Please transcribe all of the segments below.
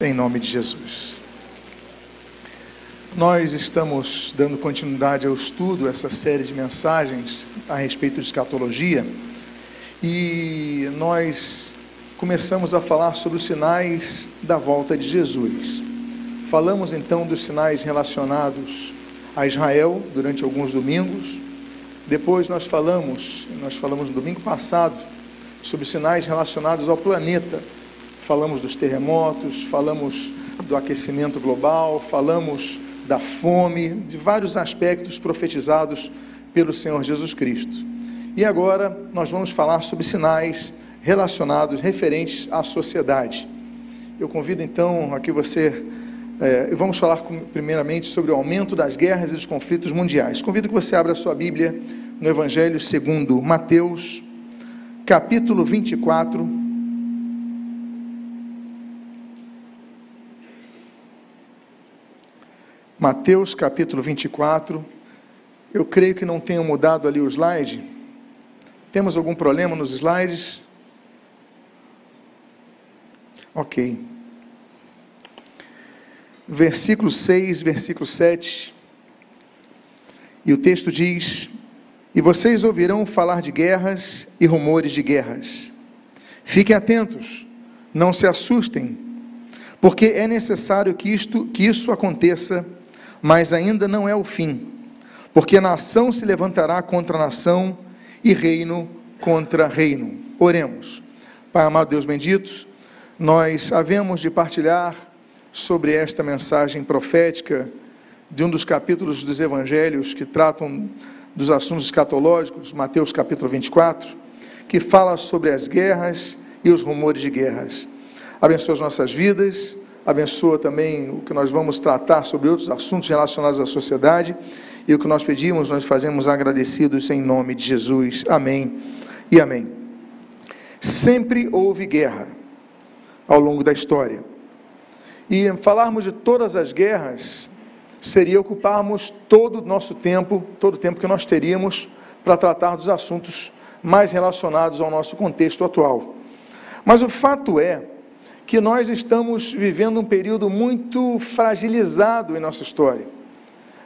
Em nome de Jesus. Nós estamos dando continuidade ao estudo, essa série de mensagens a respeito de escatologia, e nós começamos a falar sobre os sinais da volta de Jesus. Falamos então dos sinais relacionados a Israel durante alguns domingos. Depois nós falamos, nós falamos no domingo passado, sobre sinais relacionados ao planeta falamos dos terremotos, falamos do aquecimento global, falamos da fome, de vários aspectos profetizados pelo Senhor Jesus Cristo. E agora nós vamos falar sobre sinais relacionados, referentes à sociedade. Eu convido então a que você. É, vamos falar primeiramente sobre o aumento das guerras e dos conflitos mundiais. Convido que você abra a sua Bíblia no Evangelho segundo Mateus, capítulo 24 Mateus capítulo 24. Eu creio que não tenham mudado ali o slide. Temos algum problema nos slides? Ok. Versículo 6, versículo 7. E o texto diz: E vocês ouvirão falar de guerras e rumores de guerras. Fiquem atentos, não se assustem, porque é necessário que, isto, que isso aconteça mas ainda não é o fim, porque nação se levantará contra nação e reino contra reino. Oremos. Pai amado Deus bendito, nós havemos de partilhar sobre esta mensagem profética de um dos capítulos dos evangelhos que tratam dos assuntos escatológicos, Mateus capítulo 24, que fala sobre as guerras e os rumores de guerras. Abençoa as nossas vidas abençoa também o que nós vamos tratar sobre outros assuntos relacionados à sociedade. E o que nós pedimos, nós fazemos agradecidos em nome de Jesus. Amém e amém. Sempre houve guerra ao longo da história. E falarmos de todas as guerras seria ocuparmos todo o nosso tempo, todo o tempo que nós teríamos para tratar dos assuntos mais relacionados ao nosso contexto atual. Mas o fato é que nós estamos vivendo um período muito fragilizado em nossa história.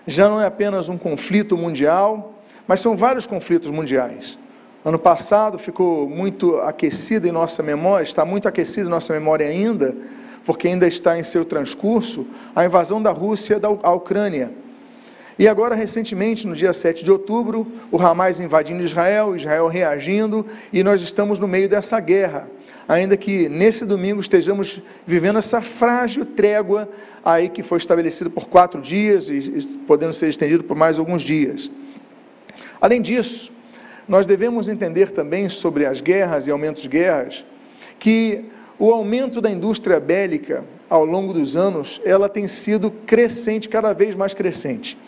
Já não é apenas um conflito mundial, mas são vários conflitos mundiais. Ano passado ficou muito aquecido em nossa memória, está muito aquecido em nossa memória ainda, porque ainda está em seu transcurso, a invasão da Rússia à Ucrânia. E agora, recentemente, no dia 7 de outubro, o Hamas invadindo Israel, Israel reagindo, e nós estamos no meio dessa guerra ainda que nesse domingo estejamos vivendo essa frágil trégua aí que foi estabelecida por quatro dias e podendo ser estendido por mais alguns dias. Além disso, nós devemos entender também sobre as guerras e aumentos de guerras que o aumento da indústria bélica ao longo dos anos, ela tem sido crescente, cada vez mais crescente.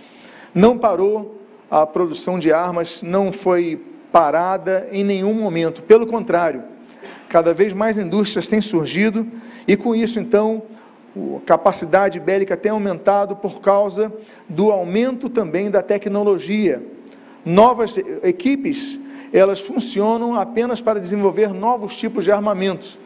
Não parou a produção de armas, não foi parada em nenhum momento, pelo contrário, cada vez mais indústrias têm surgido e com isso então a capacidade bélica tem aumentado por causa do aumento também da tecnologia. Novas equipes, elas funcionam apenas para desenvolver novos tipos de armamentos,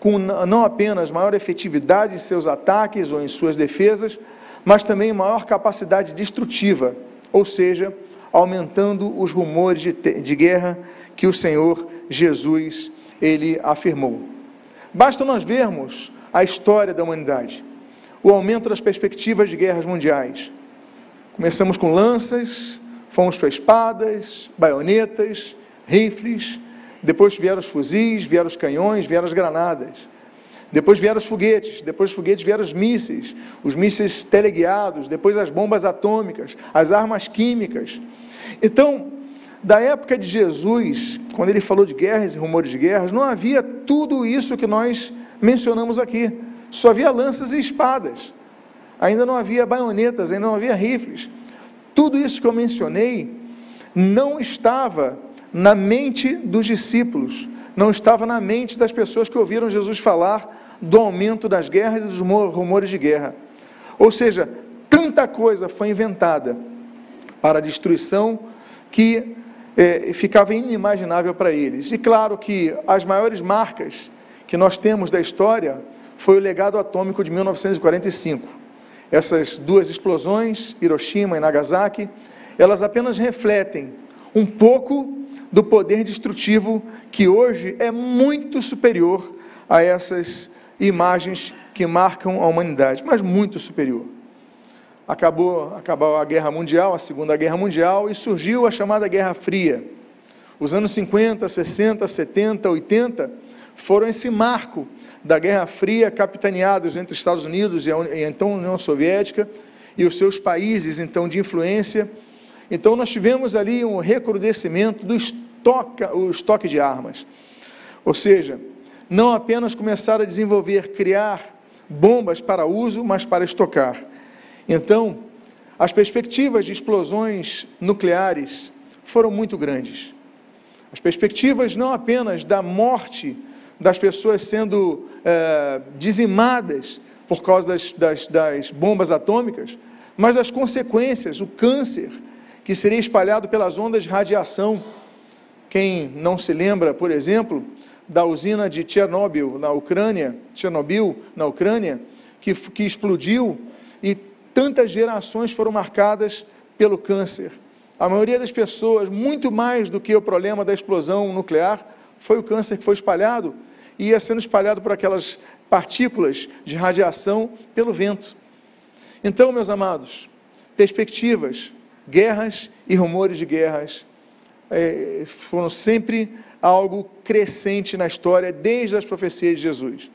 com não apenas maior efetividade em seus ataques ou em suas defesas, mas também maior capacidade destrutiva, ou seja, aumentando os rumores de, de guerra que o Senhor Jesus ele afirmou. Basta nós vermos a história da humanidade, o aumento das perspectivas de guerras mundiais. Começamos com lanças, fomos para espadas, baionetas, rifles, depois vieram os fuzis, vieram os canhões, vieram as granadas. Depois vieram os foguetes, depois dos foguetes vieram os mísseis, os mísseis teleguiados, depois as bombas atômicas, as armas químicas. Então, da época de Jesus, quando ele falou de guerras e rumores de guerras, não havia tudo isso que nós mencionamos aqui. Só havia lanças e espadas. Ainda não havia baionetas, ainda não havia rifles. Tudo isso que eu mencionei não estava na mente dos discípulos, não estava na mente das pessoas que ouviram Jesus falar do aumento das guerras e dos rumores de guerra. Ou seja, tanta coisa foi inventada para a destruição que é, ficava inimaginável para eles. E claro que as maiores marcas que nós temos da história foi o legado atômico de 1945. Essas duas explosões, Hiroshima e Nagasaki, elas apenas refletem um pouco do poder destrutivo que hoje é muito superior a essas imagens que marcam a humanidade, mas muito superior. Acabou, acabou a Guerra Mundial, a Segunda Guerra Mundial, e surgiu a chamada Guerra Fria. Os anos 50, 60, 70, 80 foram esse marco da Guerra Fria, capitaneados entre Estados Unidos e a então União Soviética e os seus países então de influência. Então nós tivemos ali um recrudescimento do estoque, o estoque de armas. Ou seja, não apenas começar a desenvolver, criar bombas para uso, mas para estocar. Então, as perspectivas de explosões nucleares foram muito grandes. As perspectivas não apenas da morte das pessoas sendo é, dizimadas por causa das, das, das bombas atômicas, mas das consequências, o câncer que seria espalhado pelas ondas de radiação. Quem não se lembra, por exemplo, da usina de Chernobyl, na Ucrânia, Chernobyl, na Ucrânia, que, que explodiu e tantas gerações foram marcadas pelo câncer. A maioria das pessoas, muito mais do que o problema da explosão nuclear, foi o câncer que foi espalhado e ia sendo espalhado por aquelas partículas de radiação pelo vento. Então, meus amados, perspectivas, guerras e rumores de guerras é, foram sempre algo crescente na história, desde as profecias de Jesus.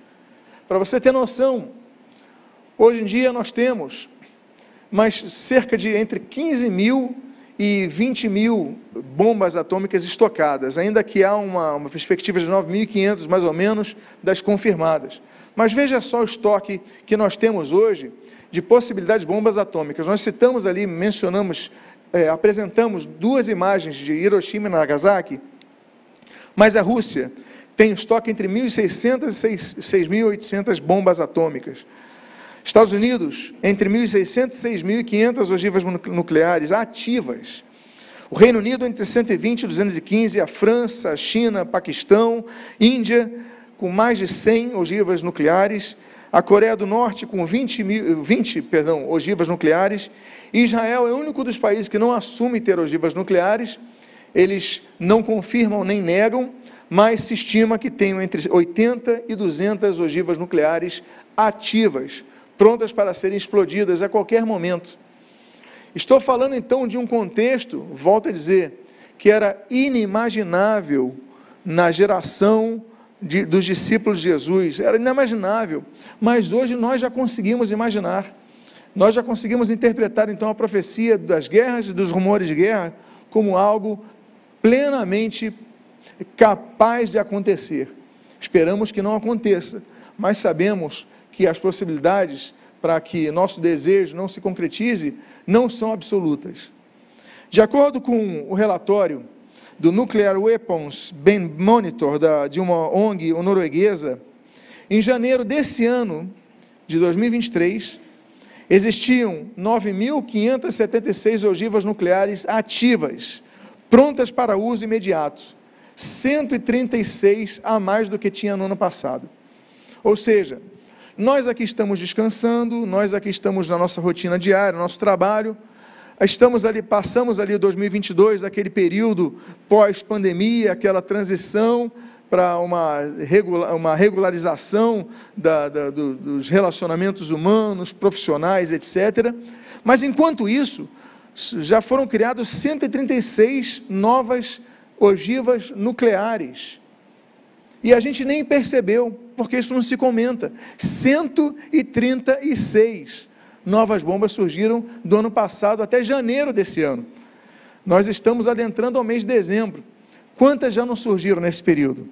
Para você ter noção, hoje em dia nós temos mais cerca de entre 15 mil e 20 mil bombas atômicas estocadas, ainda que há uma, uma perspectiva de 9.500 mais ou menos das confirmadas. Mas veja só o estoque que nós temos hoje de possibilidades de bombas atômicas. Nós citamos ali, mencionamos, é, apresentamos duas imagens de Hiroshima e Nagasaki, mas a Rússia tem estoque entre 1.600 e 6.800 bombas atômicas. Estados Unidos, entre 1.600 e 6.500 ogivas nucleares ativas. O Reino Unido, entre 120 e 215. A França, China, Paquistão, Índia, com mais de 100 ogivas nucleares. A Coreia do Norte, com 20, mil, 20 perdão, ogivas nucleares. Israel é o único dos países que não assume ter ogivas nucleares. Eles não confirmam nem negam, mas se estima que tenham entre 80 e 200 ogivas nucleares ativas prontas para serem explodidas a qualquer momento. Estou falando então de um contexto, volto a dizer, que era inimaginável na geração de, dos discípulos de Jesus, era inimaginável, mas hoje nós já conseguimos imaginar, nós já conseguimos interpretar então a profecia das guerras e dos rumores de guerra como algo plenamente capaz de acontecer. Esperamos que não aconteça, mas sabemos que as possibilidades para que nosso desejo não se concretize não são absolutas. De acordo com o relatório do Nuclear Weapons Ben Monitor, da, de uma ONG norueguesa, em janeiro desse ano, de 2023, existiam 9.576 ogivas nucleares ativas, prontas para uso imediato, 136 a mais do que tinha no ano passado. Ou seja, nós aqui estamos descansando, nós aqui estamos na nossa rotina diária, nosso trabalho. Estamos ali, passamos ali 2022, aquele período pós-pandemia, aquela transição para uma, uma regularização da, da, do, dos relacionamentos humanos, profissionais, etc. Mas enquanto isso, já foram criados 136 novas ogivas nucleares. E a gente nem percebeu, porque isso não se comenta. 136 novas bombas surgiram do ano passado até janeiro desse ano. Nós estamos adentrando ao mês de dezembro. Quantas já não surgiram nesse período?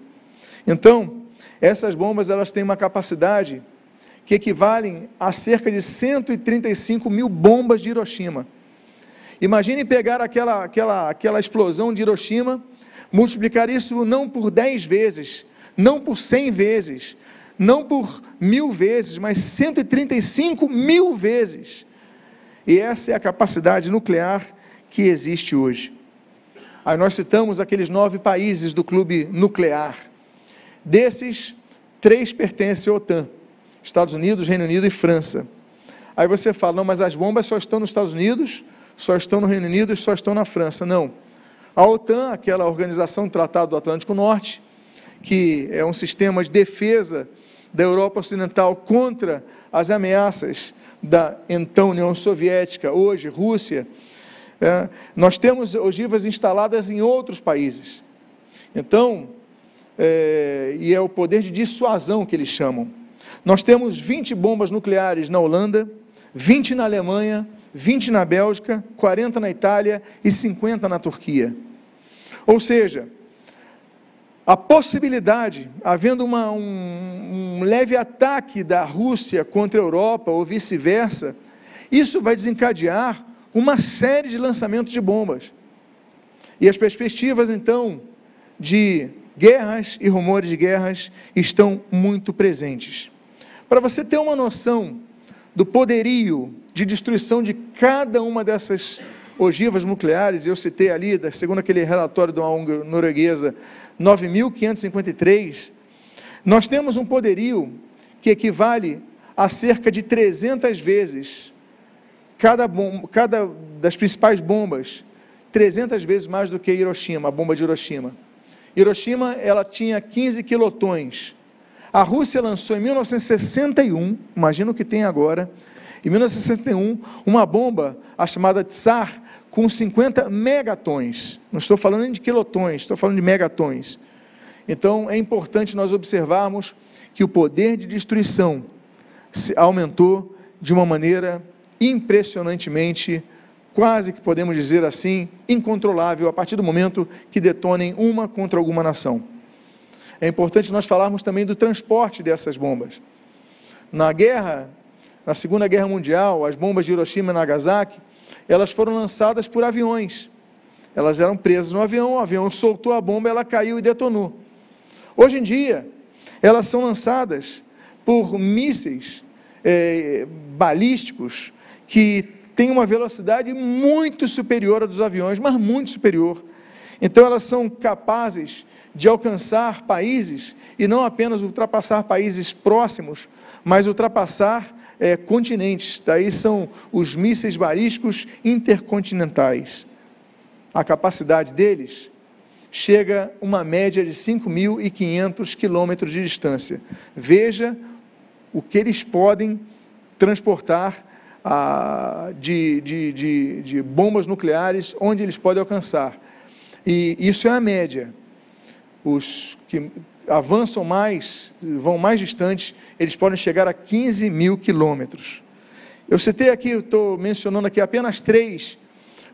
Então, essas bombas elas têm uma capacidade que equivalem a cerca de 135 mil bombas de Hiroshima. Imagine pegar aquela, aquela, aquela explosão de Hiroshima, multiplicar isso não por 10 vezes, não por 100 vezes, não por mil vezes, mas 135 mil vezes. E essa é a capacidade nuclear que existe hoje. Aí nós citamos aqueles nove países do clube nuclear. Desses, três pertencem à OTAN: Estados Unidos, Reino Unido e França. Aí você fala, não, mas as bombas só estão nos Estados Unidos, só estão no Reino Unido e só estão na França. Não. A OTAN, aquela organização do Tratado do Atlântico Norte, que é um sistema de defesa da Europa Ocidental contra as ameaças da então União Soviética, hoje Rússia, é, nós temos ogivas instaladas em outros países. Então, é, e é o poder de dissuasão que eles chamam. Nós temos 20 bombas nucleares na Holanda, 20 na Alemanha, 20 na Bélgica, 40 na Itália e 50 na Turquia. Ou seja, a possibilidade, havendo uma, um, um leve ataque da Rússia contra a Europa ou vice-versa, isso vai desencadear uma série de lançamentos de bombas. E as perspectivas, então, de guerras e rumores de guerras estão muito presentes. Para você ter uma noção do poderio de destruição de cada uma dessas ogivas nucleares, eu citei ali, segundo aquele relatório da ONG norueguesa, 9.553, nós temos um poderio que equivale a cerca de 300 vezes cada, bomba, cada das principais bombas, 300 vezes mais do que Hiroshima, a bomba de Hiroshima. Hiroshima, ela tinha 15 quilotons. A Rússia lançou em 1961, imagina o que tem agora, em 1961, uma bomba, a chamada Tsar, com 50 megatons. Não estou falando de quilotons, estou falando de megatons. Então, é importante nós observarmos que o poder de destruição aumentou de uma maneira impressionantemente, quase que podemos dizer assim, incontrolável a partir do momento que detonem uma contra alguma nação. É importante nós falarmos também do transporte dessas bombas. Na guerra, na Segunda Guerra Mundial, as bombas de Hiroshima e Nagasaki, elas foram lançadas por aviões. Elas eram presas no avião, o avião soltou a bomba, ela caiu e detonou. Hoje em dia, elas são lançadas por mísseis é, balísticos que têm uma velocidade muito superior à dos aviões, mas muito superior. Então, elas são capazes de alcançar países e não apenas ultrapassar países próximos, mas ultrapassar é, continentes. Daí são os mísseis balísticos intercontinentais. A capacidade deles chega uma média de 5.500 quilômetros de distância. Veja o que eles podem transportar ah, de, de, de, de bombas nucleares, onde eles podem alcançar. E isso é a média. Os que avançam mais, vão mais distantes, eles podem chegar a 15 mil quilômetros. Eu citei aqui, estou mencionando aqui apenas três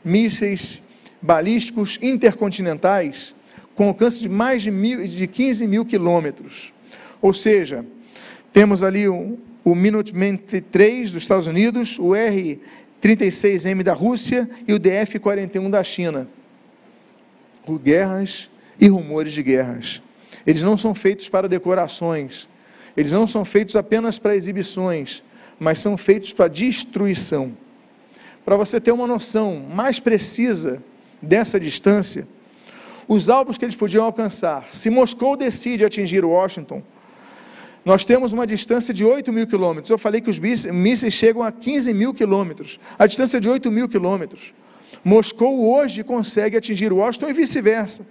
mísseis balísticos intercontinentais com alcance de mais de, mil, de 15 mil quilômetros. Ou seja, temos ali o, Minuteman 3 dos Estados Unidos, o R-36M da Rússia e o DF-41 da China. Guerras e rumores de guerras. Eles não são feitos para decorações, eles não são feitos apenas para exibições, mas são feitos para destruição. Para você ter uma noção mais precisa dessa distância, os alvos que eles podiam alcançar, se Moscou decide atingir Washington, nós temos uma distância de 8 mil quilômetros. Eu falei que os mísseis chegam a 15 mil quilômetros, a distância de 8 mil quilômetros. Moscou hoje consegue atingir Washington e vice-versa.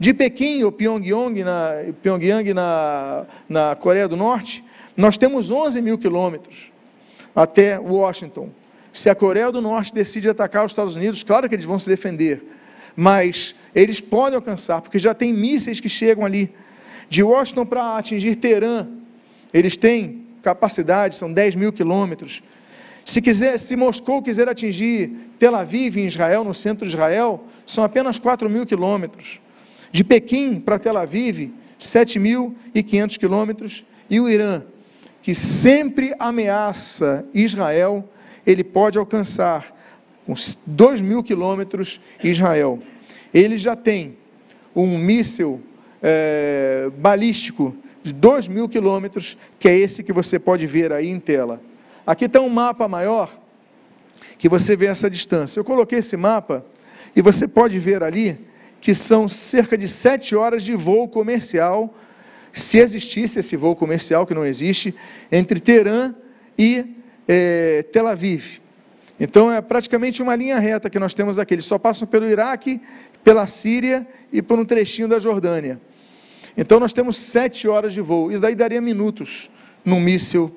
De Pequim, ou Pyongyang, na, Pyongyang na, na Coreia do Norte, nós temos 11 mil quilômetros até Washington. Se a Coreia do Norte decide atacar os Estados Unidos, claro que eles vão se defender, mas eles podem alcançar, porque já tem mísseis que chegam ali. De Washington para atingir Teherã, eles têm capacidade, são 10 mil quilômetros. Se, quiser, se Moscou quiser atingir Tel Aviv, em Israel, no centro de Israel, são apenas 4 mil quilômetros. De Pequim para Tel Aviv, 7.500 quilômetros. E o Irã, que sempre ameaça Israel, ele pode alcançar com 2 mil quilômetros Israel. Ele já tem um míssil é, balístico de 2 mil quilômetros, que é esse que você pode ver aí em tela. Aqui está um mapa maior, que você vê essa distância. Eu coloquei esse mapa e você pode ver ali que são cerca de sete horas de voo comercial se existisse esse voo comercial, que não existe, entre Teherã e é, Tel Aviv. Então é praticamente uma linha reta que nós temos aqui. Eles só passam pelo Iraque, pela Síria e por um trechinho da Jordânia. Então nós temos sete horas de voo. Isso daí daria minutos num míssil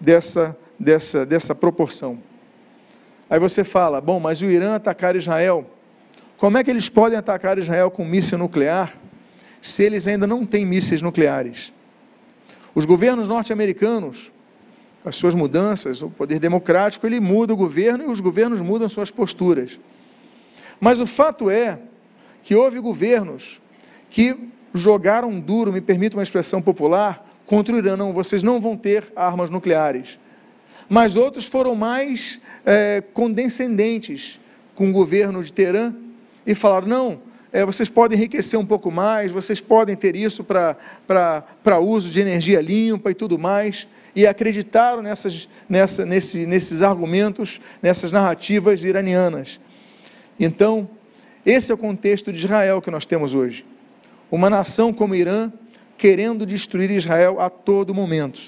dessa, dessa, dessa proporção. Aí você fala, bom, mas o Irã atacar Israel, como é que eles podem atacar Israel com míssil nuclear se eles ainda não têm mísseis nucleares? Os governos norte-americanos, as suas mudanças, o poder democrático, ele muda o governo e os governos mudam suas posturas. Mas o fato é que houve governos que jogaram duro, me permite uma expressão popular, contra o Irã. Não, vocês não vão ter armas nucleares. Mas outros foram mais é, condescendentes com o governo de Teherã e falaram: não, é, vocês podem enriquecer um pouco mais, vocês podem ter isso para uso de energia limpa e tudo mais. E acreditaram nessas, nessa, nesse, nesses argumentos, nessas narrativas iranianas. Então, esse é o contexto de Israel que nós temos hoje. Uma nação como Irã querendo destruir Israel a todo momento.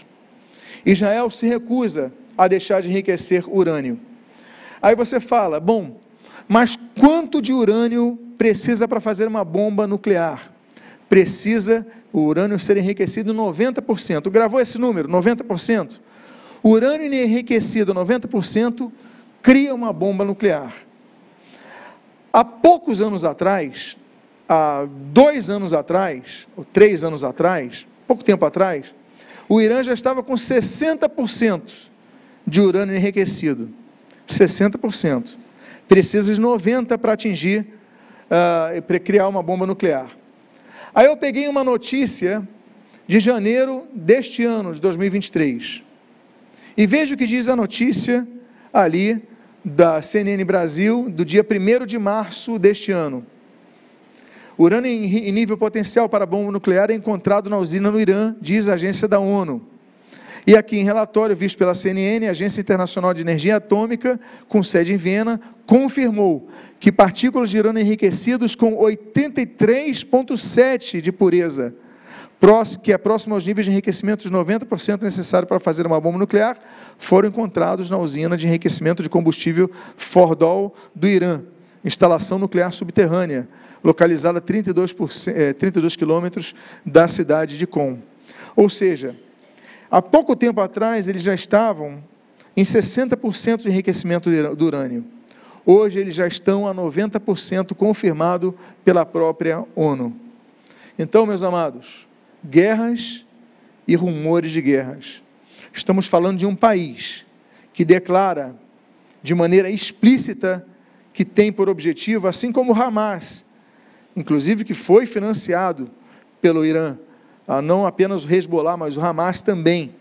Israel se recusa a deixar de enriquecer urânio. Aí você fala, bom, mas quanto de urânio precisa para fazer uma bomba nuclear? Precisa o urânio ser enriquecido 90%. Gravou esse número, 90%? O urânio enriquecido 90% cria uma bomba nuclear. Há poucos anos atrás, há dois anos atrás, ou três anos atrás, pouco tempo atrás, o Irã já estava com 60% de urânio enriquecido. 60%. Precisa de 90% para atingir, uh, para criar uma bomba nuclear. Aí eu peguei uma notícia de janeiro deste ano, de 2023. E veja o que diz a notícia ali da CNN Brasil, do dia 1 de março deste ano. Urânio em nível potencial para bomba nuclear é encontrado na usina no Irã, diz a agência da ONU. E aqui em relatório visto pela CNN, a Agência Internacional de Energia Atômica, com sede em Viena, confirmou que partículas de urânio enriquecidos com 83,7 de pureza, que é próximo aos níveis de enriquecimento de 90% necessário para fazer uma bomba nuclear, foram encontrados na usina de enriquecimento de combustível Fordol do Irã, instalação nuclear subterrânea, localizada a 32, é, 32 quilômetros da cidade de Com. Ou seja, Há pouco tempo atrás, eles já estavam em 60% de enriquecimento do urânio. Hoje, eles já estão a 90% confirmado pela própria ONU. Então, meus amados, guerras e rumores de guerras. Estamos falando de um país que declara de maneira explícita que tem por objetivo, assim como o Hamas, inclusive que foi financiado pelo Irã, não apenas o Hezbollah, mas o Hamas também,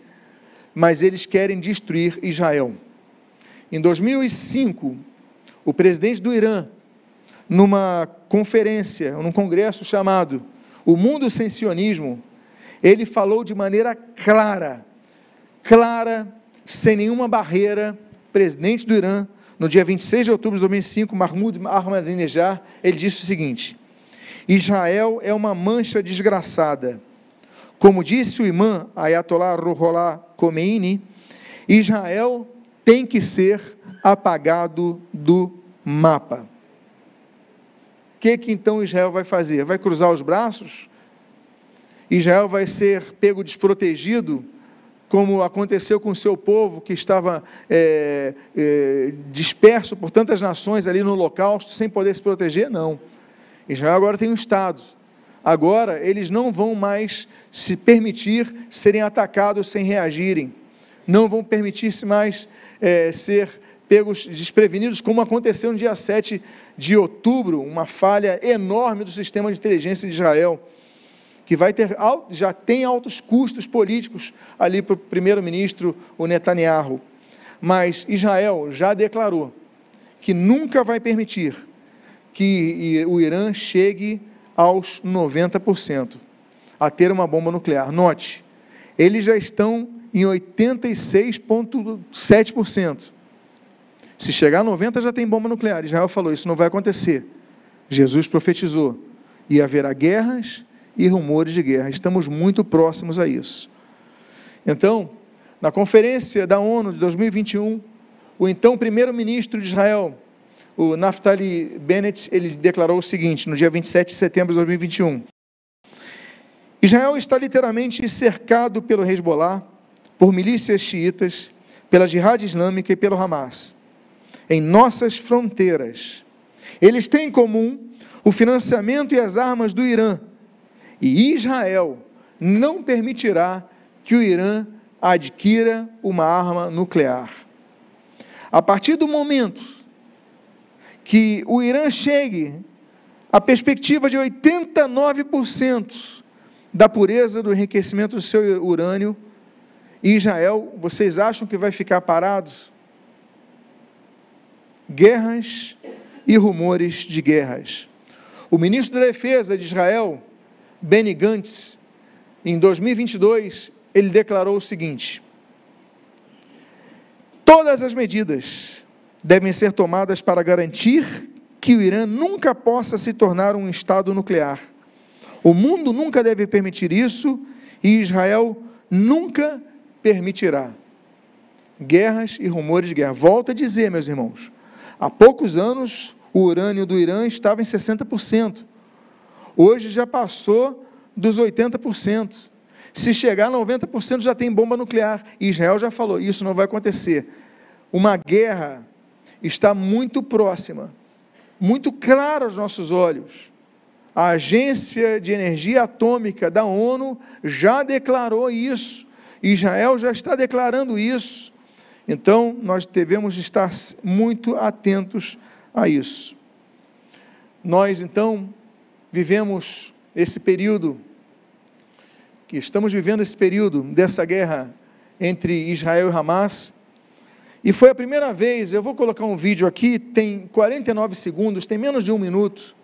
mas eles querem destruir Israel. Em 2005, o presidente do Irã, numa conferência, num congresso chamado O Mundo Sem Sionismo, ele falou de maneira clara, clara, sem nenhuma barreira, presidente do Irã, no dia 26 de outubro de 2005, Mahmoud Ahmadinejad, ele disse o seguinte: Israel é uma mancha desgraçada como disse o imã Ayatollah Ruhollah Khomeini, Israel tem que ser apagado do mapa. O que, que então Israel vai fazer? Vai cruzar os braços? Israel vai ser pego desprotegido, como aconteceu com o seu povo que estava é, é, disperso por tantas nações ali no Holocausto, sem poder se proteger? Não. Israel agora tem um Estado Agora, eles não vão mais se permitir serem atacados sem reagirem, não vão permitir-se mais é, ser pegos desprevenidos, como aconteceu no dia 7 de outubro, uma falha enorme do sistema de inteligência de Israel, que vai ter, já tem altos custos políticos ali para o primeiro-ministro, o Netanyahu. Mas Israel já declarou que nunca vai permitir que o Irã chegue aos 90% a ter uma bomba nuclear. Note, eles já estão em 86,7%. Se chegar a 90% já tem bomba nuclear. Israel falou: isso não vai acontecer. Jesus profetizou: e haverá guerras e rumores de guerra. Estamos muito próximos a isso. Então, na conferência da ONU de 2021, o então primeiro-ministro de Israel, o Naftali Bennett, ele declarou o seguinte, no dia 27 de setembro de 2021. Israel está literalmente cercado pelo Hezbollah, por milícias xiitas, pela Jihad Islâmica e pelo Hamas. Em nossas fronteiras. Eles têm em comum o financiamento e as armas do Irã. E Israel não permitirá que o Irã adquira uma arma nuclear. A partir do momento que o Irã chegue à perspectiva de 89% da pureza do enriquecimento do seu urânio, Israel, vocês acham que vai ficar parado? Guerras e rumores de guerras. O ministro da Defesa de Israel, Benny Gantz, em 2022, ele declarou o seguinte: Todas as medidas devem ser tomadas para garantir que o Irã nunca possa se tornar um Estado nuclear. O mundo nunca deve permitir isso e Israel nunca permitirá. Guerras e rumores de guerra. Volto a dizer, meus irmãos, há poucos anos o urânio do Irã estava em 60%. Hoje já passou dos 80%. Se chegar a 90%, já tem bomba nuclear. Israel já falou: isso não vai acontecer. Uma guerra está muito próxima, muito clara aos nossos olhos. A Agência de Energia Atômica da ONU já declarou isso. Israel já está declarando isso. Então, nós devemos estar muito atentos a isso. Nós, então, vivemos esse período que estamos vivendo esse período dessa guerra entre Israel e Hamas. E foi a primeira vez, eu vou colocar um vídeo aqui, tem 49 segundos, tem menos de um minuto,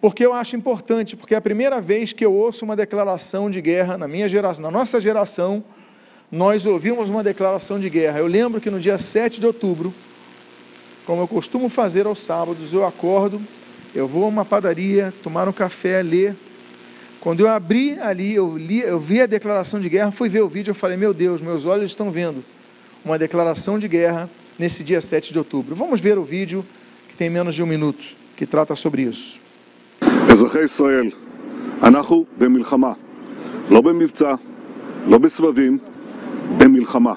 porque eu acho importante, porque é a primeira vez que eu ouço uma declaração de guerra na minha geração, na nossa geração, nós ouvimos uma declaração de guerra. Eu lembro que no dia 7 de outubro, como eu costumo fazer aos sábados, eu acordo, eu vou a uma padaria, tomar um café, ler, quando eu abri ali, eu, li, eu vi a declaração de guerra, fui ver o vídeo, eu falei, meu Deus, meus olhos estão vendo uma declaração de guerra nesse dia 7 de outubro. Vamos ver o vídeo, que tem menos de um minuto, que trata sobre isso. לא לא.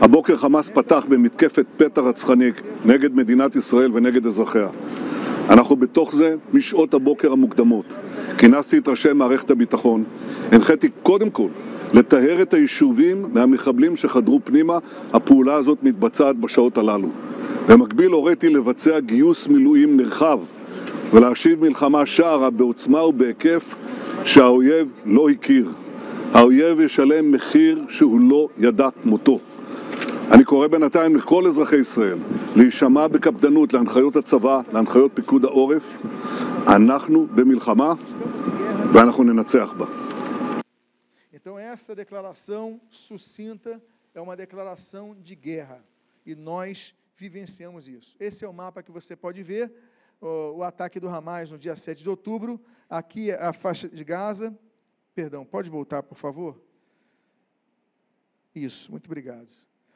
הבוקר חמאס פתח במתקפת פתע רצחני נגד מדינת ישראל ונגד אזרחיה. אנחנו בתוך זה משעות הבוקר המוקדמות. כינסתי את ראשי מערכת הביטחון, הנחיתי קודם כל לטהר את היישובים מהמחבלים שחדרו פנימה, הפעולה הזאת מתבצעת בשעות הללו. במקביל הוריתי לבצע גיוס מילואים נרחב ולהשיב מלחמה שערה בעוצמה ובהיקף שהאויב לא הכיר. האויב ישלם מחיר שהוא לא ידע כמותו. אני קורא בינתיים לכל אזרחי ישראל להישמע בקפדנות להנחיות הצבא, להנחיות פיקוד העורף. אנחנו במלחמה ואנחנו ננצח בה. Então, essa declaração sucinta é uma declaração de guerra e nós vivenciamos isso. Esse é o mapa que você pode ver, o, o ataque do Hamas no dia 7 de outubro. Aqui é a faixa de Gaza. Perdão, pode voltar, por favor? Isso, muito obrigado.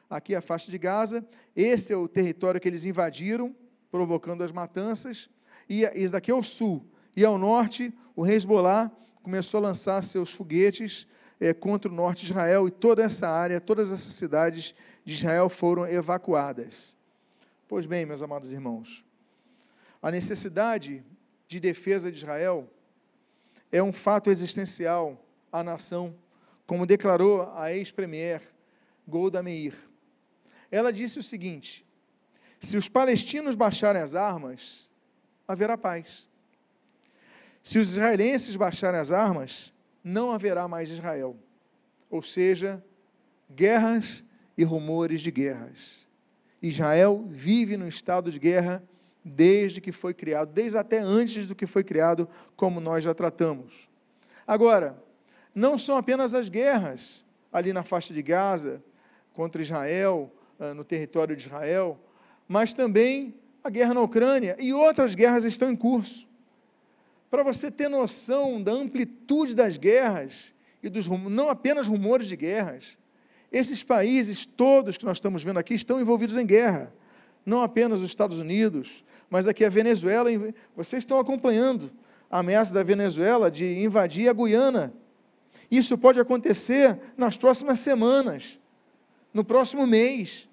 Aqui é a faixa de Gaza. Esse é o território que eles invadiram, provocando as matanças. E esse daqui é o sul. E ao norte, o Hezbollah começou a lançar seus foguetes é, contra o norte de Israel e toda essa área, todas essas cidades de Israel foram evacuadas. Pois bem, meus amados irmãos, a necessidade de defesa de Israel é um fato existencial à nação, como declarou a ex-premier Golda Meir. Ela disse o seguinte: se os palestinos baixarem as armas, haverá paz. Se os israelenses baixarem as armas, não haverá mais Israel. Ou seja, guerras e rumores de guerras. Israel vive no estado de guerra desde que foi criado, desde até antes do que foi criado, como nós já tratamos. Agora, não são apenas as guerras ali na faixa de Gaza contra Israel, ah, no território de Israel, mas também a guerra na Ucrânia e outras guerras estão em curso. Para você ter noção da amplitude das guerras e dos não apenas rumores de guerras. Esses países todos que nós estamos vendo aqui estão envolvidos em guerra. Não apenas os Estados Unidos, mas aqui a Venezuela. Vocês estão acompanhando a ameaça da Venezuela de invadir a Guiana. Isso pode acontecer nas próximas semanas, no próximo mês.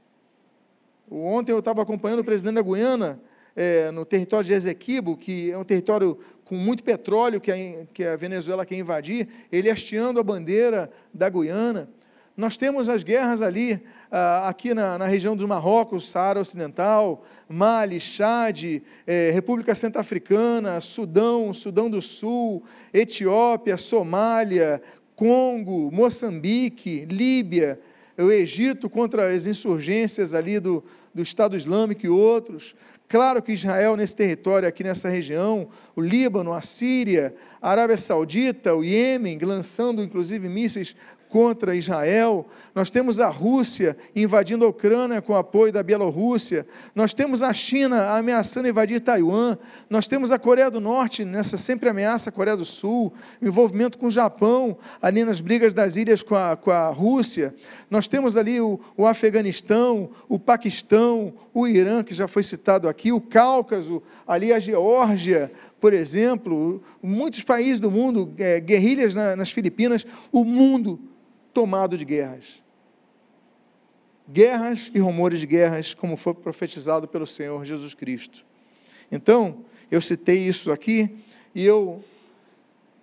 Ontem eu estava acompanhando o presidente da Guiana é, no território de Ezequibo, que é um território com muito petróleo que a, que a Venezuela quer invadir, ele hasteando a bandeira da Guiana. Nós temos as guerras ali, ah, aqui na, na, região do Marrocos, Saara Ocidental, Mali, Chad, eh, República Centro-Africana, Sudão, Sudão do Sul, Etiópia, Somália, Congo, Moçambique, Líbia, o Egito contra as insurgências ali do, do Estado Islâmico e outros. Claro que Israel, nesse território, aqui nessa região, o Líbano, a Síria, a Arábia Saudita, o Iêmen, lançando inclusive mísseis contra Israel, nós temos a Rússia invadindo a Ucrânia com apoio da Bielorrússia, nós temos a China ameaçando invadir Taiwan, nós temos a Coreia do Norte, nessa sempre ameaça a Coreia do Sul, o envolvimento com o Japão, ali nas brigas das ilhas com a, com a Rússia, nós temos ali o, o Afeganistão, o Paquistão, o Irã, que já foi citado aqui, o Cáucaso, ali a Geórgia, por exemplo, muitos países do mundo, é, guerrilhas na, nas Filipinas, o mundo tomado de guerras. Guerras e rumores de guerras, como foi profetizado pelo Senhor Jesus Cristo. Então, eu citei isso aqui e eu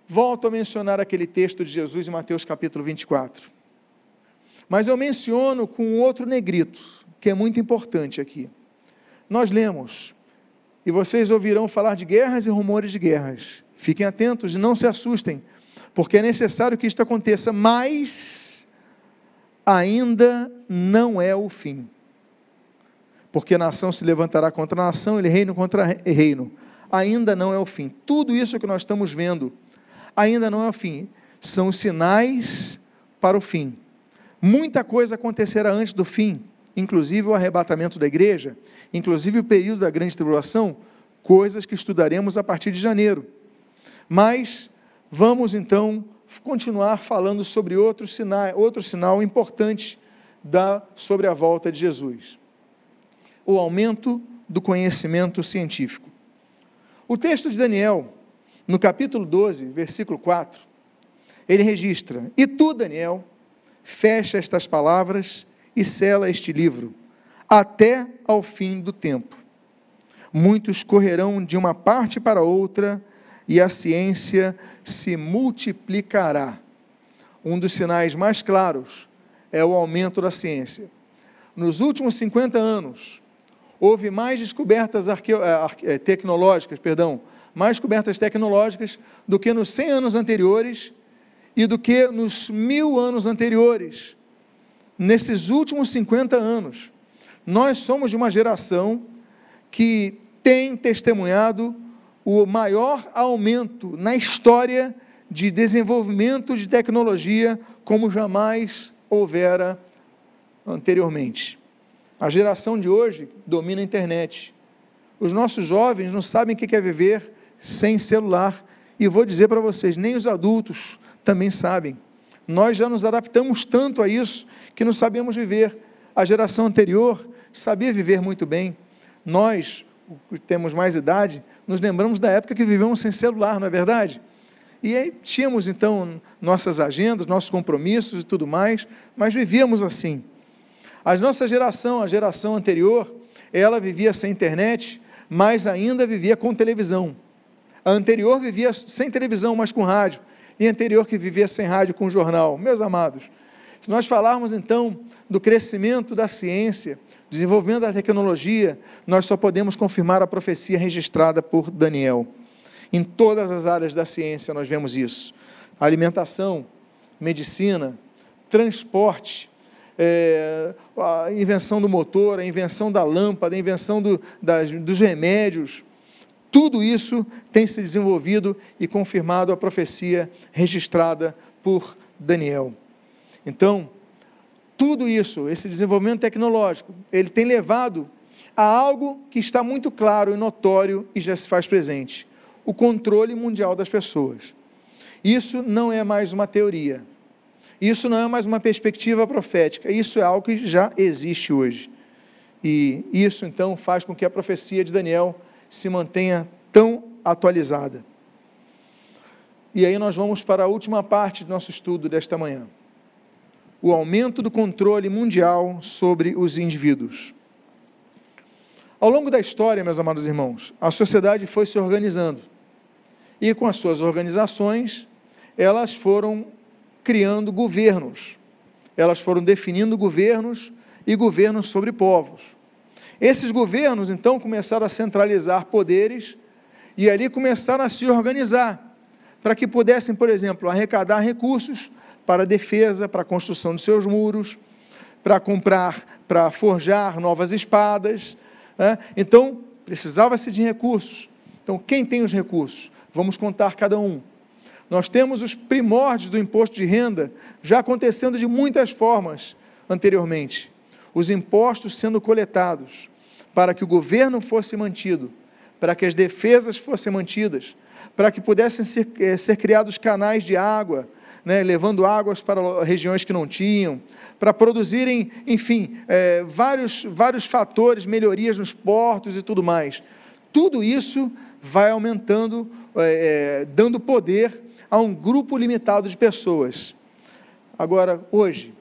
volto a mencionar aquele texto de Jesus em Mateus capítulo 24. Mas eu menciono com outro negrito, que é muito importante aqui. Nós lemos, e vocês ouvirão falar de guerras e rumores de guerras. Fiquem atentos e não se assustem, porque é necessário que isto aconteça, mas ainda não é o fim. Porque nação se levantará contra nação, e reino contra reino. Ainda não é o fim. Tudo isso que nós estamos vendo, ainda não é o fim. São sinais para o fim. Muita coisa acontecerá antes do fim, inclusive o arrebatamento da igreja, inclusive o período da grande tribulação, coisas que estudaremos a partir de janeiro. Mas vamos então continuar falando sobre outro sinal, outro sinal importante da, sobre a volta de Jesus: o aumento do conhecimento científico. O texto de Daniel, no capítulo 12, versículo 4, ele registra: E tu, Daniel, fecha estas palavras e sela este livro, até ao fim do tempo. Muitos correrão de uma parte para outra, e a ciência se multiplicará. Um dos sinais mais claros é o aumento da ciência. Nos últimos 50 anos, houve mais descobertas eh, eh, tecnológicas, perdão, mais descobertas tecnológicas do que nos 100 anos anteriores e do que nos mil anos anteriores. Nesses últimos 50 anos, nós somos de uma geração que tem testemunhado o maior aumento na história de desenvolvimento de tecnologia como jamais houvera anteriormente. A geração de hoje domina a internet. Os nossos jovens não sabem o que é viver sem celular. E vou dizer para vocês, nem os adultos também sabem. Nós já nos adaptamos tanto a isso que não sabemos viver. A geração anterior sabia viver muito bem. Nós, que temos mais idade, nos lembramos da época que vivemos sem celular, não é verdade? E aí tínhamos então nossas agendas, nossos compromissos e tudo mais, mas vivíamos assim. A nossa geração, a geração anterior, ela vivia sem internet, mas ainda vivia com televisão. A anterior vivia sem televisão, mas com rádio. E anterior que vivia sem rádio, com jornal. Meus amados, se nós falarmos então do crescimento da ciência, desenvolvimento da tecnologia, nós só podemos confirmar a profecia registrada por Daniel. Em todas as áreas da ciência nós vemos isso: alimentação, medicina, transporte, é, a invenção do motor, a invenção da lâmpada, a invenção do, das, dos remédios. Tudo isso tem se desenvolvido e confirmado a profecia registrada por Daniel. Então, tudo isso, esse desenvolvimento tecnológico, ele tem levado a algo que está muito claro e notório e já se faz presente: o controle mundial das pessoas. Isso não é mais uma teoria. Isso não é mais uma perspectiva profética. Isso é algo que já existe hoje. E isso então faz com que a profecia de Daniel se mantenha tão atualizada. E aí nós vamos para a última parte do nosso estudo desta manhã. O aumento do controle mundial sobre os indivíduos. Ao longo da história, meus amados irmãos, a sociedade foi se organizando. E com as suas organizações, elas foram criando governos. Elas foram definindo governos e governos sobre povos. Esses governos, então, começaram a centralizar poderes e ali começaram a se organizar para que pudessem, por exemplo, arrecadar recursos para a defesa, para a construção de seus muros, para comprar, para forjar novas espadas. Né? Então, precisava-se de recursos. Então, quem tem os recursos? Vamos contar cada um. Nós temos os primórdios do imposto de renda já acontecendo de muitas formas anteriormente os impostos sendo coletados, para que o governo fosse mantido, para que as defesas fossem mantidas, para que pudessem ser, eh, ser criados canais de água, né, levando águas para regiões que não tinham, para produzirem, enfim, eh, vários, vários fatores, melhorias nos portos e tudo mais. Tudo isso vai aumentando, eh, dando poder a um grupo limitado de pessoas. Agora, hoje,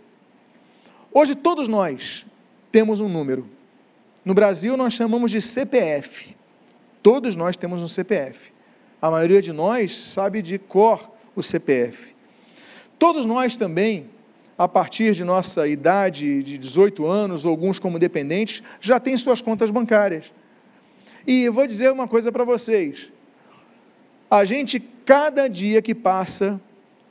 Hoje todos nós temos um número. No Brasil nós chamamos de CPF. Todos nós temos um CPF. A maioria de nós sabe de cor o CPF. Todos nós também, a partir de nossa idade de 18 anos, alguns como dependentes, já têm suas contas bancárias. E eu vou dizer uma coisa para vocês. A gente, cada dia que passa,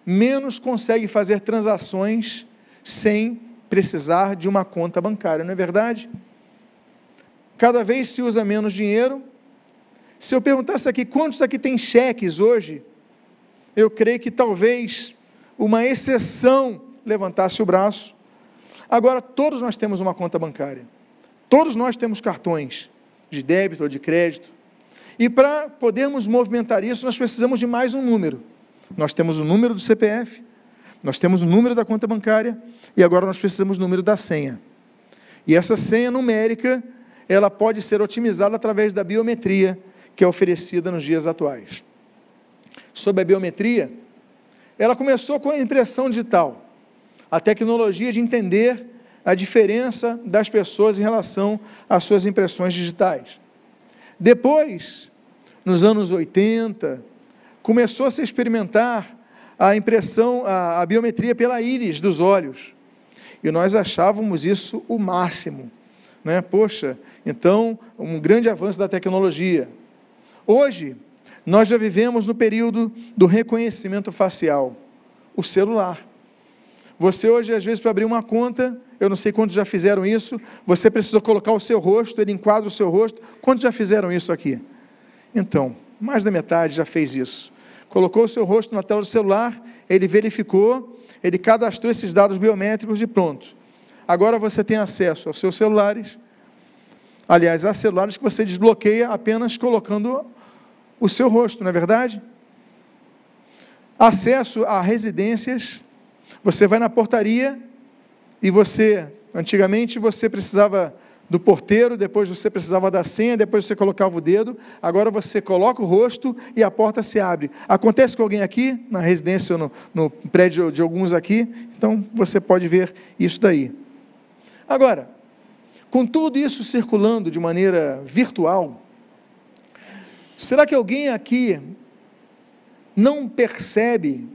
menos consegue fazer transações sem precisar de uma conta bancária, não é verdade? Cada vez se usa menos dinheiro. Se eu perguntasse aqui quantos aqui tem cheques hoje, eu creio que talvez uma exceção levantasse o braço. Agora, todos nós temos uma conta bancária. Todos nós temos cartões de débito ou de crédito. E para podermos movimentar isso, nós precisamos de mais um número. Nós temos o número do CPF, nós temos o número da conta bancária e agora nós precisamos do número da senha. E essa senha numérica, ela pode ser otimizada através da biometria que é oferecida nos dias atuais. Sobre a biometria, ela começou com a impressão digital, a tecnologia de entender a diferença das pessoas em relação às suas impressões digitais. Depois, nos anos 80, começou a se experimentar a impressão, a, a biometria pela íris dos olhos. E nós achávamos isso o máximo. Né? Poxa, então, um grande avanço da tecnologia. Hoje, nós já vivemos no período do reconhecimento facial, o celular. Você hoje, às vezes, para abrir uma conta, eu não sei quantos já fizeram isso, você precisa colocar o seu rosto, ele enquadra o seu rosto. Quantos já fizeram isso aqui? Então, mais da metade já fez isso colocou o seu rosto na tela do celular, ele verificou, ele cadastrou esses dados biométricos de pronto. Agora você tem acesso aos seus celulares, aliás, há celulares que você desbloqueia apenas colocando o seu rosto, não é verdade? Acesso a residências, você vai na portaria e você, antigamente você precisava do porteiro, depois você precisava da senha, depois você colocava o dedo, agora você coloca o rosto e a porta se abre. Acontece com alguém aqui, na residência ou no, no prédio de alguns aqui, então você pode ver isso daí. Agora, com tudo isso circulando de maneira virtual, será que alguém aqui não percebe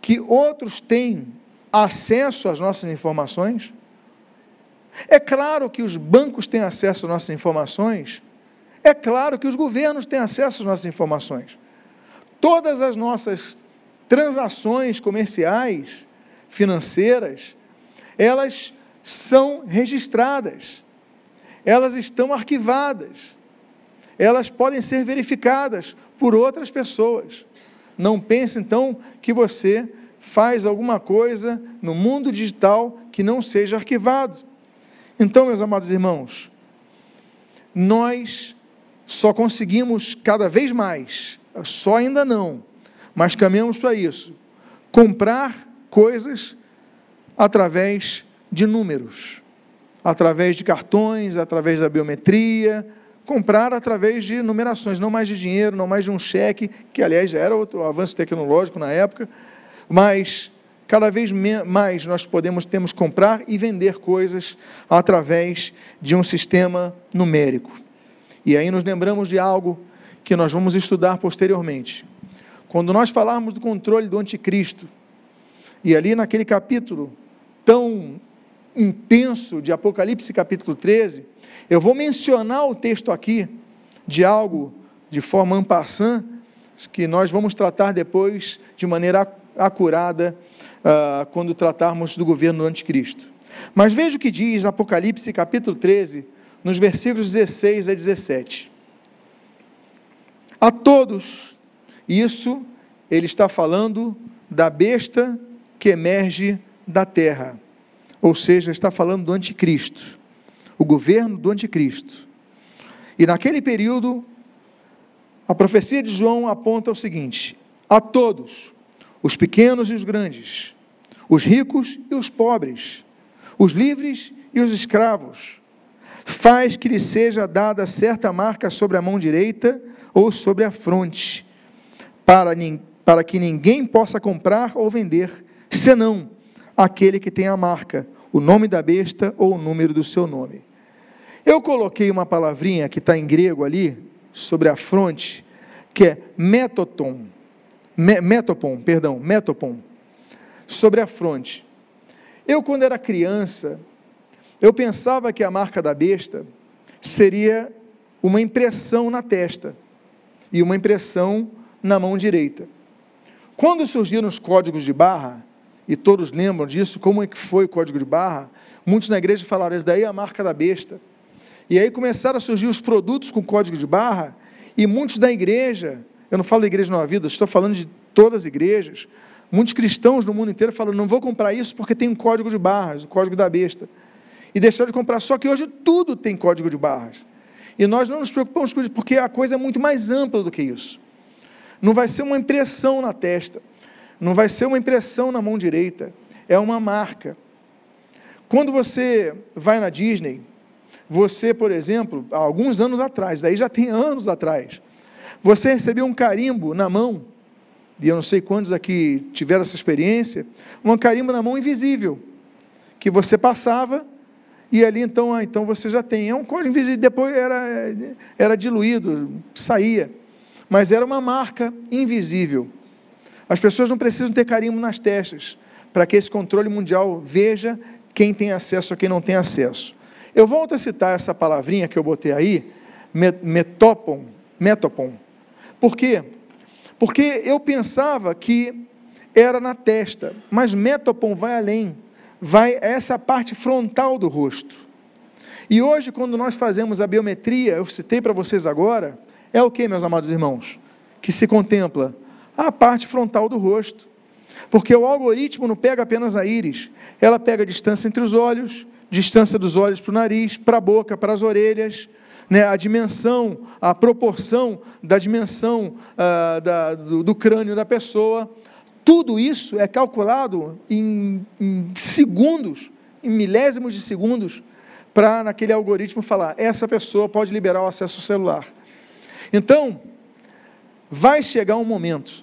que outros têm acesso às nossas informações? É claro que os bancos têm acesso às nossas informações, é claro que os governos têm acesso às nossas informações. Todas as nossas transações comerciais, financeiras, elas são registradas, elas estão arquivadas, elas podem ser verificadas por outras pessoas. Não pense então que você faz alguma coisa no mundo digital que não seja arquivado. Então, meus amados irmãos, nós só conseguimos cada vez mais, só ainda não, mas caminhamos para isso, comprar coisas através de números, através de cartões, através da biometria, comprar através de numerações, não mais de dinheiro, não mais de um cheque, que aliás já era outro avanço tecnológico na época, mas cada vez mais nós podemos temos comprar e vender coisas através de um sistema numérico. E aí nos lembramos de algo que nós vamos estudar posteriormente. Quando nós falarmos do controle do anticristo, e ali naquele capítulo tão intenso de Apocalipse capítulo 13, eu vou mencionar o texto aqui de algo de forma ampassã, que nós vamos tratar depois de maneira acurada uh, quando tratarmos do governo do anticristo. Mas veja o que diz Apocalipse capítulo 13, nos versículos 16 a 17. A todos, isso ele está falando da besta que emerge da terra, ou seja, está falando do anticristo, o governo do anticristo. E naquele período, a profecia de João aponta o seguinte: a todos, os pequenos e os grandes, os ricos e os pobres, os livres e os escravos, faz que lhe seja dada certa marca sobre a mão direita ou sobre a fronte, para, para que ninguém possa comprar ou vender, senão aquele que tem a marca, o nome da besta ou o número do seu nome. Eu coloquei uma palavrinha que está em grego ali, sobre a fronte, que é metoton, me, metopon, perdão, metopon, sobre a fronte. Eu, quando era criança, eu pensava que a marca da besta seria uma impressão na testa e uma impressão na mão direita. Quando surgiram os códigos de barra, e todos lembram disso, como é que foi o código de barra, muitos na igreja falaram, esse daí é a marca da besta. E aí começaram a surgir os produtos com código de barra, e muitos da igreja, eu não falo da igreja Nova Vida, estou falando de todas as igrejas, muitos cristãos no mundo inteiro falam, não vou comprar isso porque tem um código de barras, o código da besta e deixaram de comprar. Só que hoje tudo tem código de barras. E nós não nos preocupamos com isso, porque a coisa é muito mais ampla do que isso. Não vai ser uma impressão na testa, não vai ser uma impressão na mão direita, é uma marca. Quando você vai na Disney, você, por exemplo, há alguns anos atrás, daí já tem anos atrás, você recebeu um carimbo na mão, e eu não sei quantos aqui tiveram essa experiência, um carimbo na mão invisível, que você passava e ali então, ah, então você já tem. É um código invisível, depois era, era diluído, saía. Mas era uma marca invisível. As pessoas não precisam ter carimbo nas testas para que esse controle mundial veja quem tem acesso a quem não tem acesso. Eu volto a citar essa palavrinha que eu botei aí, metopon, metopon. Por quê? Porque eu pensava que era na testa, mas metopon vai além vai essa parte frontal do rosto. E hoje, quando nós fazemos a biometria, eu citei para vocês agora, é o que, meus amados irmãos? Que se contempla a parte frontal do rosto. Porque o algoritmo não pega apenas a íris, ela pega a distância entre os olhos, distância dos olhos para o nariz, para a boca, para as orelhas, né, a dimensão, a proporção da dimensão uh, da, do, do crânio da pessoa, tudo isso é calculado em, em segundos, em milésimos de segundos, para naquele algoritmo falar: essa pessoa pode liberar o acesso celular. Então, vai chegar um momento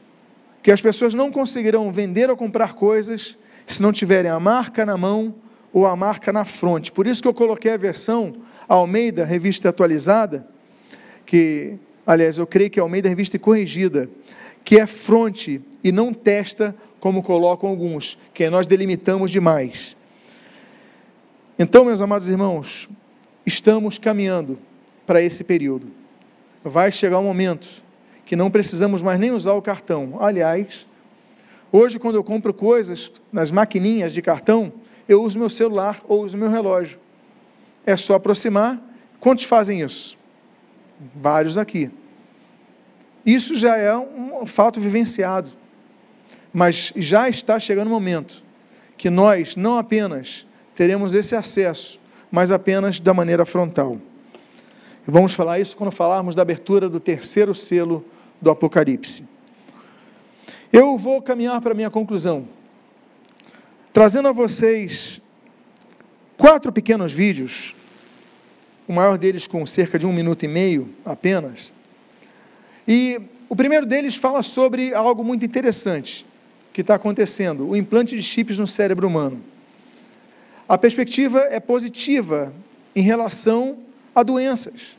que as pessoas não conseguirão vender ou comprar coisas se não tiverem a marca na mão ou a marca na fronte. Por isso que eu coloquei a versão Almeida, revista atualizada, que, aliás, eu creio que é Almeida, revista corrigida, que é fronte e não testa, como colocam alguns, que nós delimitamos demais. Então, meus amados irmãos, estamos caminhando para esse período. Vai chegar um momento que não precisamos mais nem usar o cartão. Aliás, hoje, quando eu compro coisas nas maquininhas de cartão, eu uso meu celular ou uso meu relógio. É só aproximar. Quantos fazem isso? Vários aqui. Isso já é um fato vivenciado. Mas já está chegando o momento que nós não apenas teremos esse acesso, mas apenas da maneira frontal. Vamos falar isso quando falarmos da abertura do terceiro selo do Apocalipse. Eu vou caminhar para a minha conclusão, trazendo a vocês quatro pequenos vídeos, o maior deles com cerca de um minuto e meio apenas. E o primeiro deles fala sobre algo muito interessante que está acontecendo: o implante de chips no cérebro humano. A perspectiva é positiva em relação a doenças,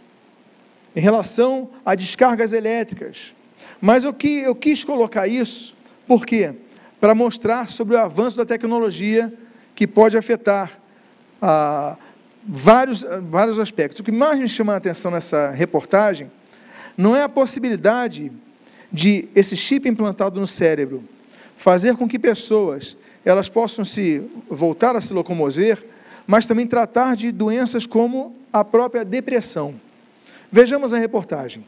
em relação a descargas elétricas. Mas o que eu quis colocar isso, por quê? Para mostrar sobre o avanço da tecnologia que pode afetar ah, vários, vários aspectos. O que mais me chama a atenção nessa reportagem não é a possibilidade de esse chip implantado no cérebro fazer com que pessoas elas possam se voltar a se locomover, mas também tratar de doenças como a própria depressão. Vejamos a reportagem.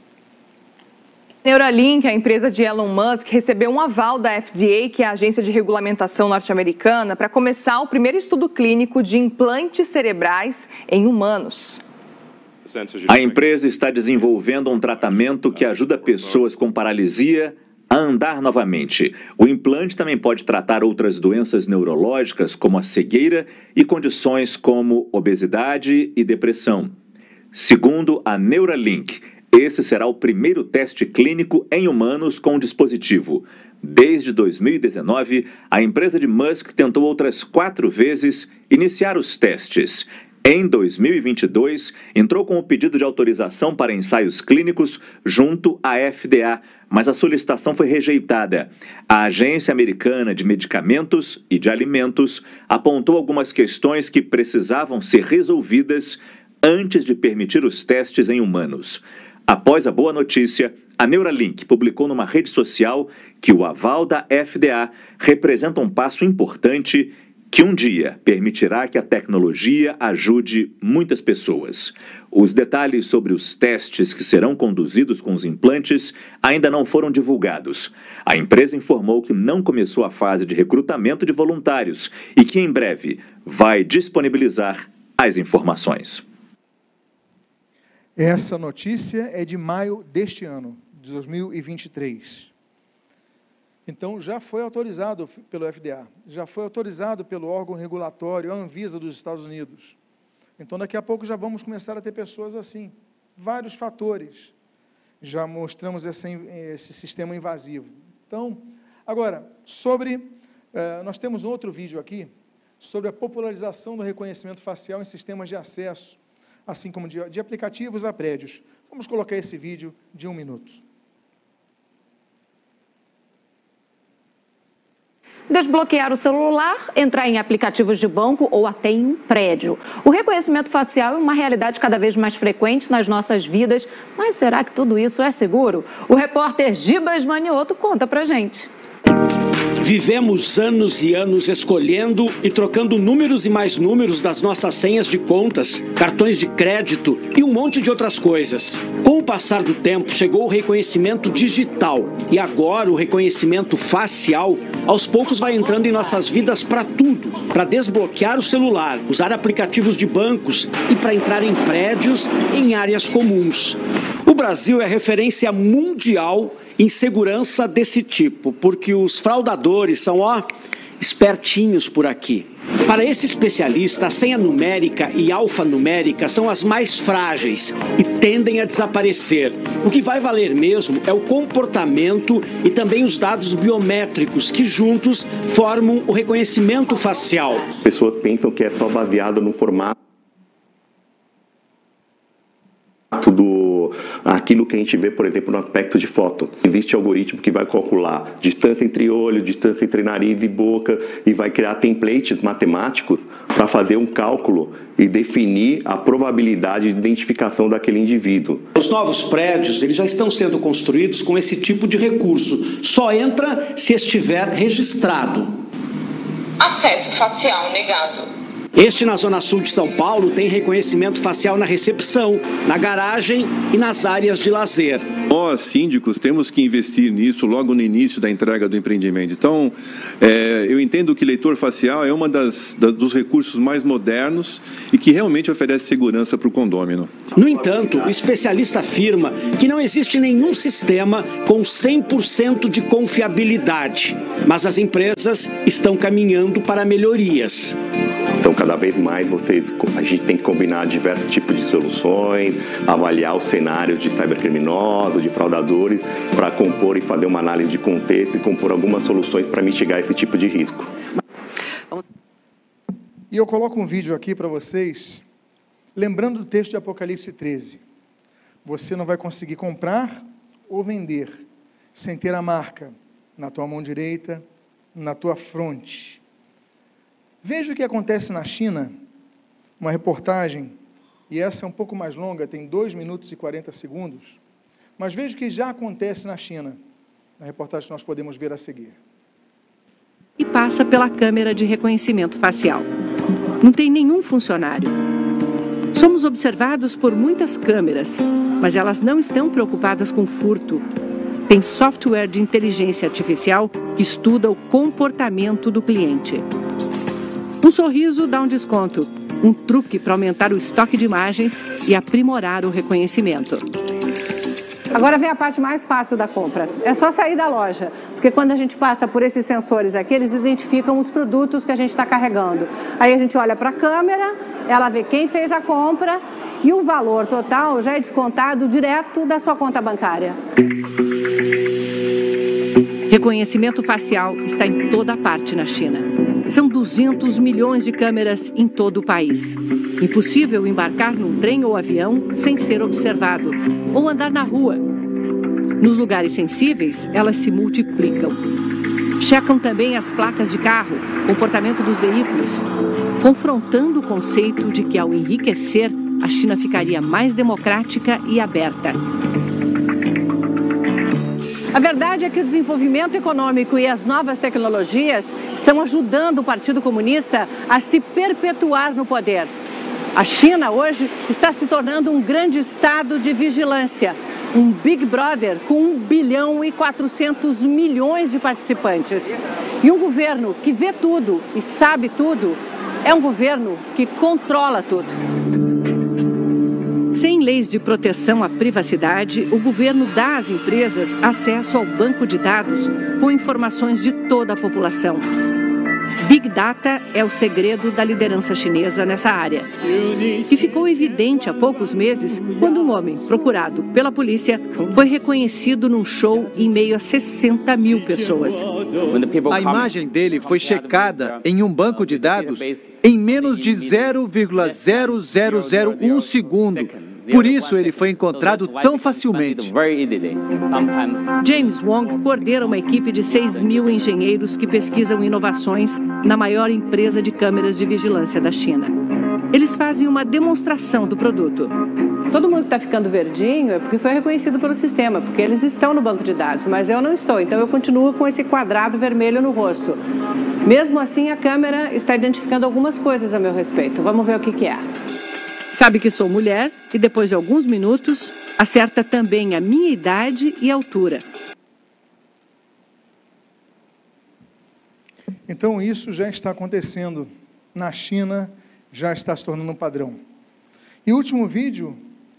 Neuralink, a empresa de Elon Musk, recebeu um aval da FDA, que é a agência de regulamentação norte-americana, para começar o primeiro estudo clínico de implantes cerebrais em humanos. A empresa está desenvolvendo um tratamento que ajuda pessoas com paralisia a andar novamente. O implante também pode tratar outras doenças neurológicas, como a cegueira, e condições como obesidade e depressão. Segundo a Neuralink, esse será o primeiro teste clínico em humanos com o dispositivo. Desde 2019, a empresa de Musk tentou outras quatro vezes iniciar os testes. Em 2022, entrou com o pedido de autorização para ensaios clínicos junto à FDA, mas a solicitação foi rejeitada. A Agência Americana de Medicamentos e de Alimentos apontou algumas questões que precisavam ser resolvidas antes de permitir os testes em humanos. Após a boa notícia, a Neuralink publicou numa rede social que o aval da FDA representa um passo importante que um dia permitirá que a tecnologia ajude muitas pessoas. Os detalhes sobre os testes que serão conduzidos com os implantes ainda não foram divulgados. A empresa informou que não começou a fase de recrutamento de voluntários e que em breve vai disponibilizar as informações. Essa notícia é de maio deste ano, de 2023. Então, já foi autorizado pelo FDA, já foi autorizado pelo órgão regulatório, a Anvisa dos Estados Unidos. Então, daqui a pouco já vamos começar a ter pessoas assim. Vários fatores. Já mostramos esse, sistema invasivo. Então, agora, sobre. Eh, nós temos outro vídeo aqui sobre a popularização do reconhecimento facial em sistemas de acesso assim como de, de aplicativos a prédios. Vamos colocar esse vídeo de um minuto. desbloquear o celular, entrar em aplicativos de banco ou até em um prédio. O reconhecimento facial é uma realidade cada vez mais frequente nas nossas vidas, mas será que tudo isso é seguro? O repórter Gibas Manioto conta pra gente. Vivemos anos e anos escolhendo e trocando números e mais números das nossas senhas de contas, cartões de crédito e um monte de outras coisas. Com o passar do tempo, chegou o reconhecimento digital e agora o reconhecimento facial, aos poucos vai entrando em nossas vidas para tudo, para desbloquear o celular, usar aplicativos de bancos e para entrar em prédios em áreas comuns. O Brasil é referência mundial insegurança desse tipo, porque os fraudadores são, ó, espertinhos por aqui. Para esse especialista, a senha numérica e alfanumérica são as mais frágeis e tendem a desaparecer. O que vai valer mesmo é o comportamento e também os dados biométricos que juntos formam o reconhecimento facial. Pessoas pensam que é só baseado no formato do aquilo que a gente vê, por exemplo, no aspecto de foto. Existe algoritmo que vai calcular distância entre olho, distância entre nariz e boca e vai criar templates matemáticos para fazer um cálculo e definir a probabilidade de identificação daquele indivíduo. Os novos prédios, eles já estão sendo construídos com esse tipo de recurso. Só entra se estiver registrado. Acesso facial negado. Este na Zona Sul de São Paulo tem reconhecimento facial na recepção, na garagem e nas áreas de lazer. Nós, síndicos, temos que investir nisso logo no início da entrega do empreendimento. Então, é, eu entendo que leitor facial é das, dos recursos mais modernos e que realmente oferece segurança para o condômino. No entanto, o especialista afirma que não existe nenhum sistema com 100% de confiabilidade, mas as empresas estão caminhando para melhorias. Então, cada vez mais vocês, a gente tem que combinar diversos tipos de soluções, avaliar os cenários de cybercriminosos, de fraudadores, para compor e fazer uma análise de contexto e compor algumas soluções para mitigar esse tipo de risco. E eu coloco um vídeo aqui para vocês, lembrando do texto de Apocalipse 13. Você não vai conseguir comprar ou vender sem ter a marca na tua mão direita, na tua fronte Veja o que acontece na China, uma reportagem, e essa é um pouco mais longa, tem 2 minutos e 40 segundos, mas veja o que já acontece na China, na reportagem que nós podemos ver a seguir. E passa pela câmera de reconhecimento facial. Não tem nenhum funcionário. Somos observados por muitas câmeras, mas elas não estão preocupadas com furto. Tem software de inteligência artificial que estuda o comportamento do cliente. Um sorriso dá um desconto. Um truque para aumentar o estoque de imagens e aprimorar o reconhecimento. Agora vem a parte mais fácil da compra. É só sair da loja, porque quando a gente passa por esses sensores aqui, eles identificam os produtos que a gente está carregando. Aí a gente olha para a câmera, ela vê quem fez a compra e o valor total já é descontado direto da sua conta bancária. Reconhecimento facial está em toda parte na China. São 200 milhões de câmeras em todo o país. Impossível embarcar num trem ou avião sem ser observado, ou andar na rua. Nos lugares sensíveis, elas se multiplicam. Checam também as placas de carro, comportamento dos veículos, confrontando o conceito de que, ao enriquecer, a China ficaria mais democrática e aberta. A verdade é que o desenvolvimento econômico e as novas tecnologias estão ajudando o Partido Comunista a se perpetuar no poder. A China hoje está se tornando um grande estado de vigilância, um Big Brother com 1 bilhão e 400 milhões de participantes. E um governo que vê tudo e sabe tudo é um governo que controla tudo. Sem leis de proteção à privacidade, o governo dá às empresas acesso ao banco de dados com informações de toda a população. Big Data é o segredo da liderança chinesa nessa área. E ficou evidente há poucos meses quando um homem procurado pela polícia foi reconhecido num show em meio a 60 mil pessoas. A imagem dele foi checada em um banco de dados em menos de 0,0001 segundo. Por isso ele foi encontrado tão facilmente. James Wong coordena uma equipe de 6 mil engenheiros que pesquisam inovações na maior empresa de câmeras de vigilância da China. Eles fazem uma demonstração do produto. Todo mundo que está ficando verdinho é porque foi reconhecido pelo sistema, porque eles estão no banco de dados, mas eu não estou, então eu continuo com esse quadrado vermelho no rosto. Mesmo assim, a câmera está identificando algumas coisas a meu respeito. Vamos ver o que, que é. Sabe que sou mulher e depois de alguns minutos acerta também a minha idade e altura. Então isso já está acontecendo na China, já está se tornando um padrão. E o último vídeo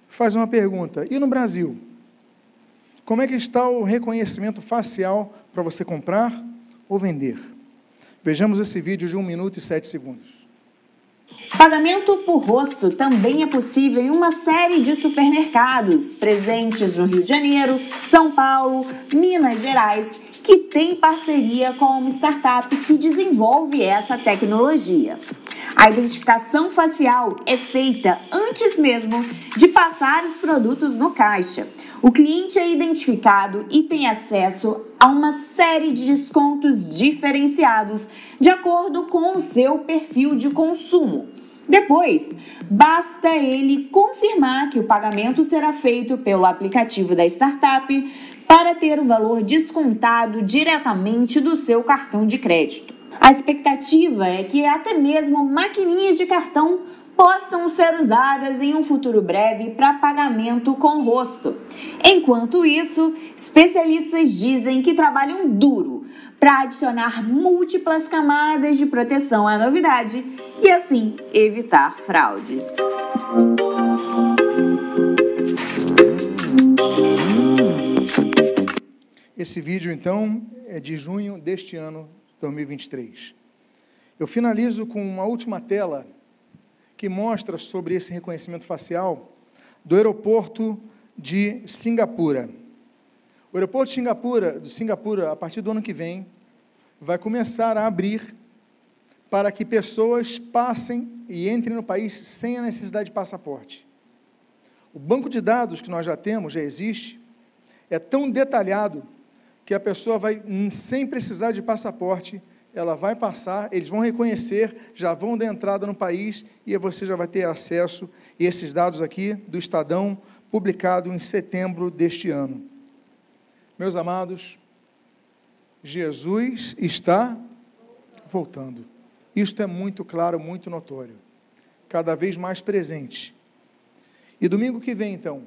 faz uma pergunta: e no Brasil? Como é que está o reconhecimento facial para você comprar ou vender? Vejamos esse vídeo de 1 minuto e 7 segundos. Pagamento por rosto também é possível em uma série de supermercados presentes no Rio de Janeiro, São Paulo, Minas Gerais, que tem parceria com uma startup que desenvolve essa tecnologia. A identificação facial é feita antes mesmo de passar os produtos no caixa. O cliente é identificado e tem acesso a uma série de descontos diferenciados de acordo com o seu perfil de consumo. Depois, basta ele confirmar que o pagamento será feito pelo aplicativo da startup para ter o valor descontado diretamente do seu cartão de crédito. A expectativa é que até mesmo maquininhas de cartão possam ser usadas em um futuro breve para pagamento com rosto. Enquanto isso, especialistas dizem que trabalham duro para adicionar múltiplas camadas de proteção à novidade e assim evitar fraudes. Esse vídeo, então, é de junho deste ano, 2023. Eu finalizo com uma última tela que mostra sobre esse reconhecimento facial do aeroporto de Singapura. O aeroporto de Singapura, de Singapura, a partir do ano que vem, vai começar a abrir para que pessoas passem e entrem no país sem a necessidade de passaporte. O banco de dados que nós já temos, já existe, é tão detalhado que a pessoa vai, sem precisar de passaporte, ela vai passar, eles vão reconhecer, já vão dar entrada no país e você já vai ter acesso a esses dados aqui do Estadão, publicado em setembro deste ano. Meus amados, Jesus está voltando. Isto é muito claro, muito notório, cada vez mais presente. E domingo que vem, então,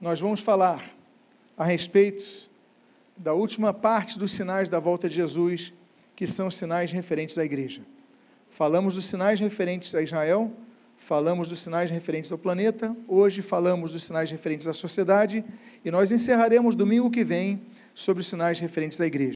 nós vamos falar a respeito da última parte dos sinais da volta de Jesus que são os sinais referentes à igreja. Falamos dos sinais referentes a Israel, falamos dos sinais referentes ao planeta, hoje falamos dos sinais referentes à sociedade e nós encerraremos domingo que vem sobre os sinais referentes à igreja.